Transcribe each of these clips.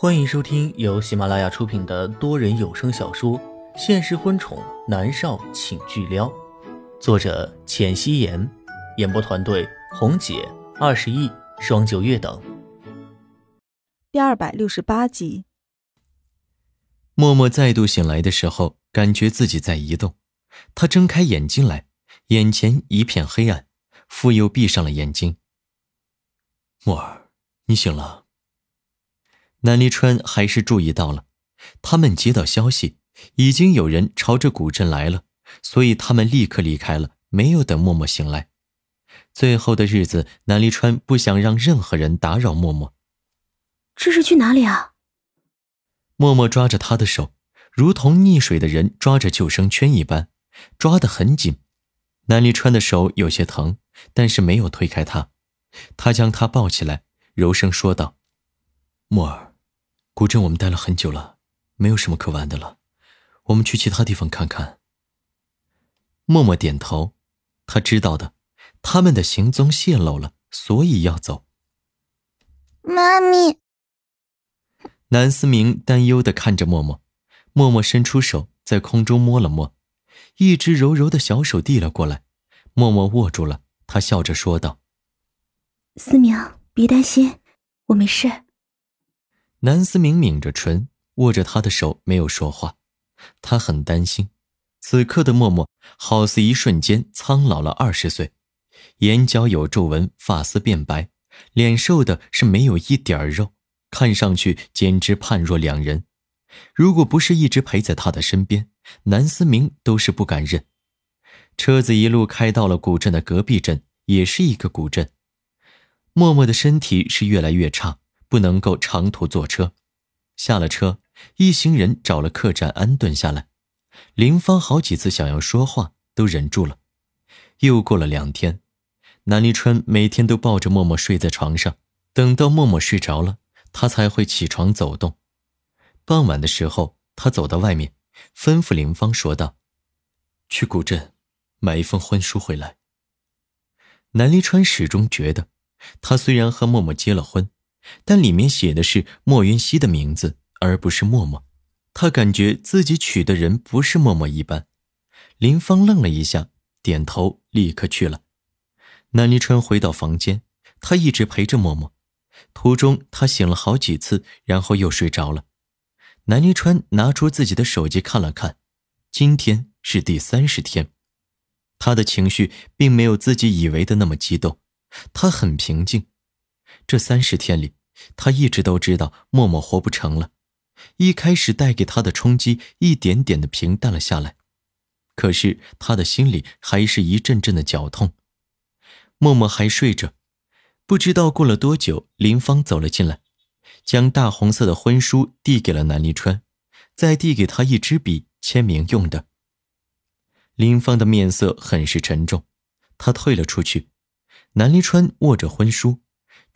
欢迎收听由喜马拉雅出品的多人有声小说《现实婚宠男少请巨撩》，作者：浅汐颜，演播团队：红姐、二十亿、双九月等。第二百六十八集，默默再度醒来的时候，感觉自己在移动。他睁开眼睛来，眼前一片黑暗，复又闭上了眼睛。默儿，你醒了。南离川还是注意到了，他们接到消息，已经有人朝着古镇来了，所以他们立刻离开了，没有等默默醒来。最后的日子，南离川不想让任何人打扰默默。这是去哪里啊？默默抓着他的手，如同溺水的人抓着救生圈一般，抓得很紧。南离川的手有些疼，但是没有推开他，他将他抱起来，柔声说道：“默儿。”古镇我们待了很久了，没有什么可玩的了，我们去其他地方看看。默默点头，他知道的，他们的行踪泄露了，所以要走。妈咪，南思明担忧的看着默默，默默伸出手在空中摸了摸，一只柔柔的小手递了过来，默默握住了，他笑着说道：“思明，别担心，我没事。”南思明抿着唇，握着他的手，没有说话。他很担心，此刻的默默好似一瞬间苍老了二十岁，眼角有皱纹，发丝变白，脸瘦的是没有一点肉，看上去简直判若两人。如果不是一直陪在他的身边，南思明都是不敢认。车子一路开到了古镇的隔壁镇，也是一个古镇。默默的身体是越来越差。不能够长途坐车，下了车，一行人找了客栈安顿下来。林芳好几次想要说话，都忍住了。又过了两天，南离川每天都抱着默默睡在床上，等到默默睡着了，他才会起床走动。傍晚的时候，他走到外面，吩咐林芳说道：“去古镇，买一份婚书回来。”南离川始终觉得，他虽然和默默结了婚。但里面写的是莫云熙的名字，而不是默默。他感觉自己娶的人不是默默一般。林芳愣了一下，点头，立刻去了。南离川回到房间，他一直陪着默默。途中他醒了好几次，然后又睡着了。南离川拿出自己的手机看了看，今天是第三十天。他的情绪并没有自己以为的那么激动，他很平静。这三十天里。他一直都知道默默活不成了，一开始带给他的冲击一点点的平淡了下来，可是他的心里还是一阵阵的绞痛。默默还睡着，不知道过了多久，林芳走了进来，将大红色的婚书递给了南离川，再递给他一支笔签名用的。林芳的面色很是沉重，他退了出去，南离川握着婚书。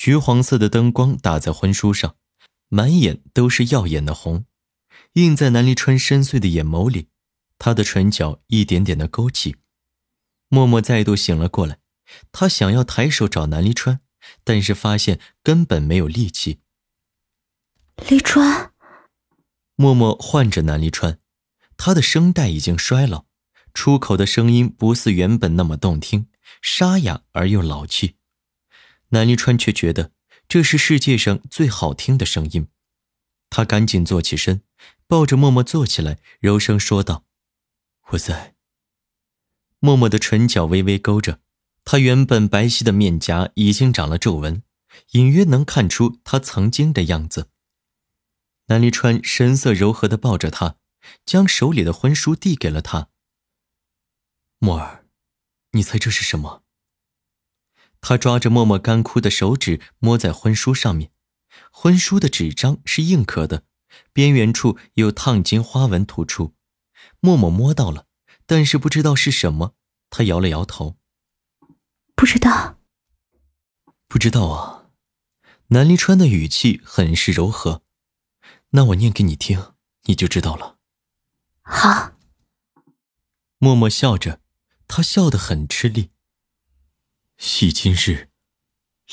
橘黄色的灯光打在婚书上，满眼都是耀眼的红，映在南离川深邃的眼眸里。他的唇角一点点的勾起。默默再度醒了过来，他想要抬手找南离川，但是发现根本没有力气。离川，默默唤着南离川，他的声带已经衰老，出口的声音不似原本那么动听，沙哑而又老气。南离川却觉得这是世界上最好听的声音，他赶紧坐起身，抱着默默坐起来，柔声说道：“我在。”默默的唇角微微勾着，他原本白皙的面颊已经长了皱纹，隐约能看出他曾经的样子。南离川神色柔和的抱着他，将手里的婚书递给了他。默儿，你猜这是什么？他抓着默默干枯的手指，摸在婚书上面。婚书的纸张是硬壳的，边缘处有烫金花纹突出。默默摸到了，但是不知道是什么。他摇了摇头，不知道。不知道啊。南离川的语气很是柔和。那我念给你听，你就知道了。好。默默笑着，他笑得很吃力。系今日，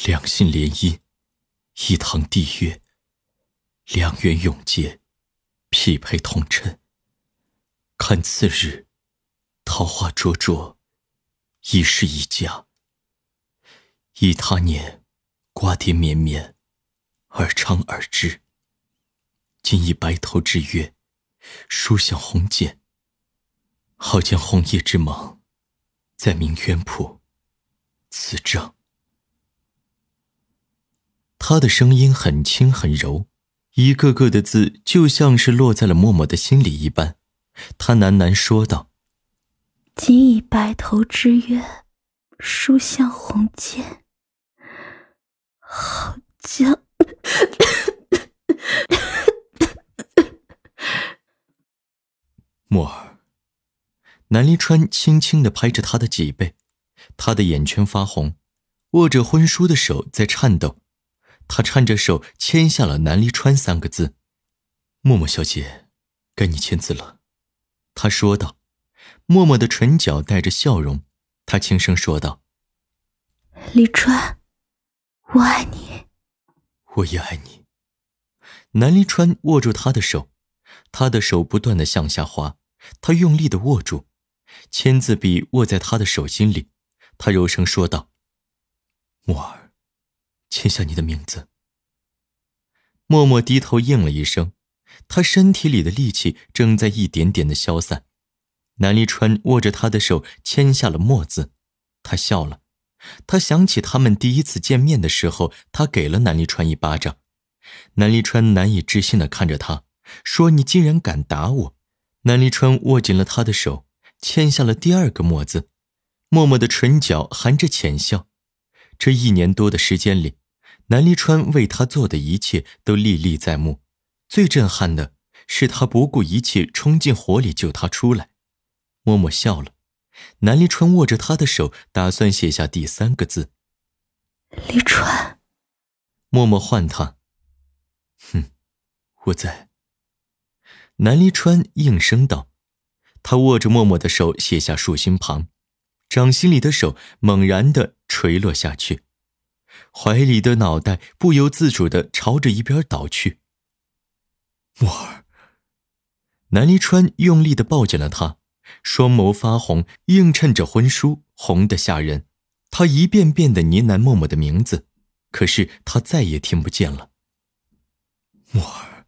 两心联姻，一堂缔约。良缘永结，匹配同尘。看次日，桃花灼灼，一是一家。忆他年，瓜瓞绵绵，耳长耳枝。今以白头之约，书向鸿笺。好将红叶之盟，在明渊谱，此证。他的声音很轻很柔，一个个的字就像是落在了默默的心里一般。他喃喃说道：“今以白头之约，书向鸿笺。好将。”墨儿，南离川轻轻的拍着他的脊背，他的眼圈发红，握着婚书的手在颤抖。他颤着手签下了“南离川”三个字。默默小姐，该你签字了。他说道。默默的唇角带着笑容，他轻声说道：“离川，我爱你。”我也爱你。南离川握住他的手，他的手不断的向下滑，他用力的握住，签字笔握在他的手心里，他柔声说道：“默儿。”签下你的名字。默默低头应了一声，他身体里的力气正在一点点的消散。南离川握着他的手，签下了“墨”字。他笑了，他想起他们第一次见面的时候，他给了南离川一巴掌。南离川难以置信的看着他，说：“你竟然敢打我！”南离川握紧了他的手，签下了第二个“墨”字。默默的唇角含着浅笑。这一年多的时间里，南离川为他做的一切都历历在目。最震撼的是，他不顾一切冲进火里救他出来。默默笑了。南离川握着他的手，打算写下第三个字：“离川。”默默唤他：“哼，我在。”南离川应声道。他握着默默的手，写下竖心旁。掌心里的手猛然的垂落下去，怀里的脑袋不由自主的朝着一边倒去。墨儿，南离川用力的抱紧了他，双眸发红，映衬着婚书，红的吓人。他一遍遍的呢喃默默的名字，可是他再也听不见了。墨儿，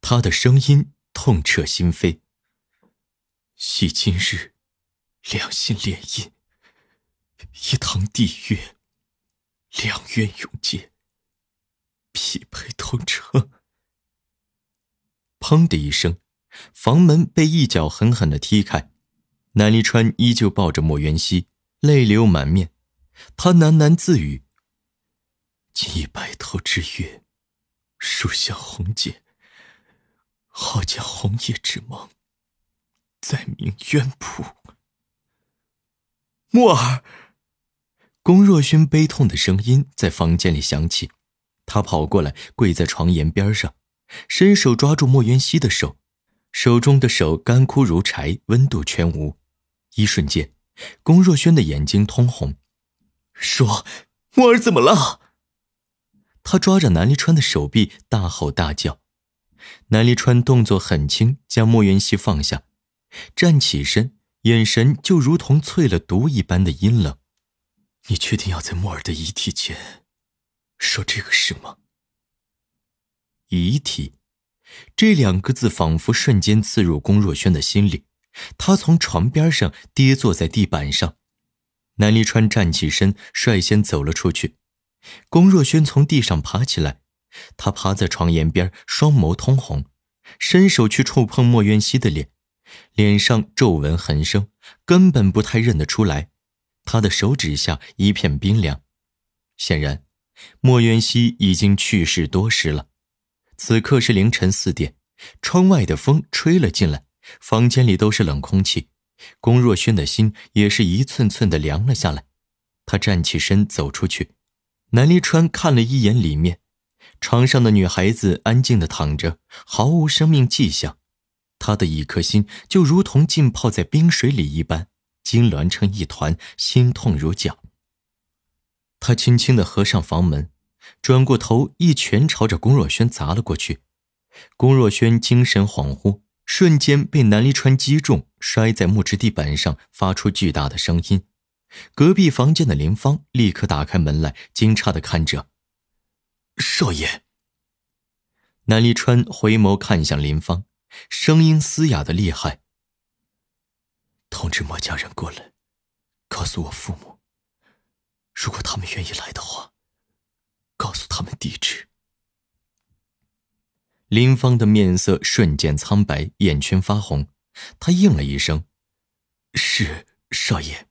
他的声音痛彻心扉。系今日。两心联姻，一堂地月，良缘永结，匹配同城。砰的一声，房门被一脚狠狠的踢开。南离川依旧抱着莫元熙，泪流满面。他喃喃自语：“今以白头之约，书向红笺，好将红叶之盟，在明渊谱。”墨儿，龚若轩悲痛的声音在房间里响起，他跑过来，跪在床沿边上，伸手抓住莫元熙的手，手中的手干枯如柴，温度全无。一瞬间，龚若轩的眼睛通红，说：“墨儿怎么了？”他抓着南离川的手臂，大吼大叫。南离川动作很轻，将莫元熙放下，站起身。眼神就如同淬了毒一般的阴冷。你确定要在莫尔的遗体前说这个事吗？遗体，这两个字仿佛瞬间刺入龚若轩的心里。他从床边上跌坐在地板上，南离川站起身，率先走了出去。龚若轩从地上爬起来，他趴在床沿边，双眸通红，伸手去触碰莫渊熙的脸。脸上皱纹横生，根本不太认得出来。他的手指下一片冰凉，显然莫渊熙已经去世多时了。此刻是凌晨四点，窗外的风吹了进来，房间里都是冷空气。龚若轩的心也是一寸寸的凉了下来。他站起身走出去，南离川看了一眼里面，床上的女孩子安静的躺着，毫无生命迹象。他的一颗心就如同浸泡在冰水里一般，痉挛成一团，心痛如绞。他轻轻的合上房门，转过头一拳朝着龚若轩砸了过去。龚若轩精神恍惚，瞬间被南离川击中，摔在木质地板上，发出巨大的声音。隔壁房间的林芳立刻打开门来，惊诧的看着少爷。南离川回眸看向林芳，声音嘶哑的厉害：“通知莫家人过来，告诉我父母，如果他们愿意来的话，告诉他们地址。”林芳的面色瞬间苍白，眼圈发红，她应了一声：“是少爷。”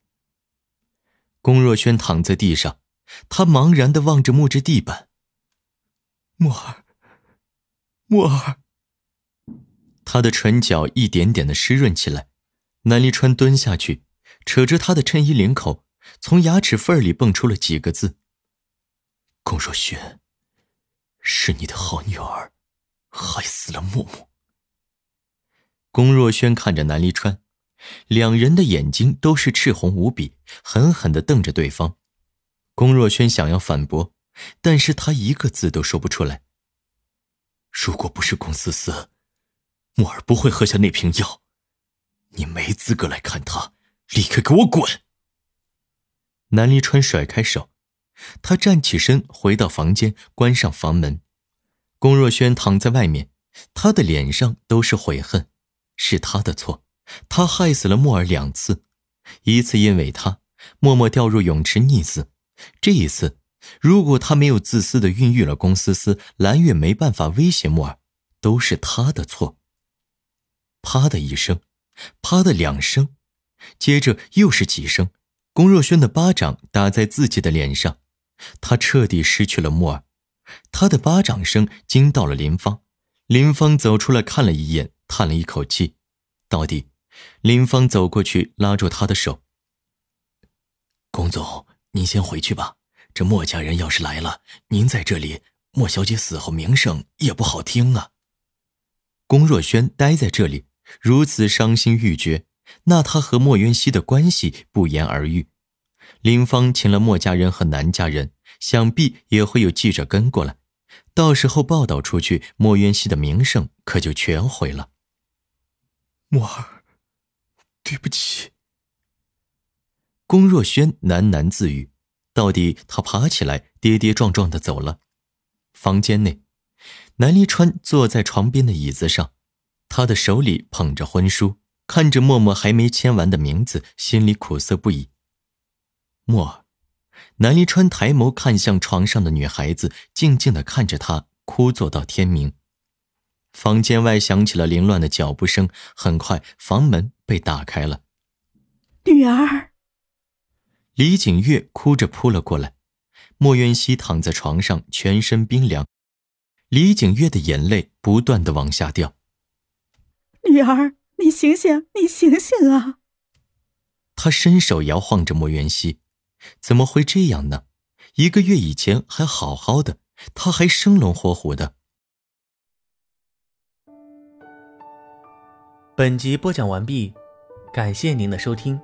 龚若轩躺在地上，他茫然的望着木质地板。墨儿，墨儿。他的唇角一点点的湿润起来。南离川蹲下去，扯着他的衬衣领口，从牙齿缝里蹦出了几个字：“龚若轩，是你的好女儿，害死了木木。”龚若轩看着南离川。两人的眼睛都是赤红无比，狠狠的瞪着对方。龚若轩想要反驳，但是他一个字都说不出来。如果不是龚思思，木儿不会喝下那瓶药。你没资格来看他，立刻给我滚！南离川甩开手，他站起身，回到房间，关上房门。龚若轩躺在外面，他的脸上都是悔恨，是他的错。他害死了木儿两次，一次因为他默默掉入泳池溺死，这一次，如果他没有自私的孕育了龚思思，蓝月没办法威胁木儿，都是他的错。啪的一声，啪的两声，接着又是几声，龚若轩的巴掌打在自己的脸上，他彻底失去了莫儿。他的巴掌声惊到了林芳，林芳走出来看了一眼，叹了一口气，到底。林芳走过去，拉住他的手。龚总，您先回去吧。这莫家人要是来了，您在这里，莫小姐死后名声也不好听啊。龚若轩待在这里，如此伤心欲绝，那他和莫渊熙的关系不言而喻。林芳请了莫家人和南家人，想必也会有记者跟过来，到时候报道出去，莫渊熙的名声可就全毁了。莫儿。对不起，龚若轩喃喃自语。到底他爬起来，跌跌撞撞的走了。房间内，南离川坐在床边的椅子上，他的手里捧着婚书，看着默默还没签完的名字，心里苦涩不已。默儿，南离川抬眸看向床上的女孩子，静静的看着她，枯坐到天明。房间外响起了凌乱的脚步声，很快房门被打开了。女儿，李景月哭着扑了过来。莫渊熙躺在床上，全身冰凉。李景月的眼泪不断的往下掉。女儿，你醒醒，你醒醒啊！他伸手摇晃着莫元熙，怎么会这样呢？一个月以前还好好的，他还生龙活虎的。本集播讲完毕，感谢您的收听。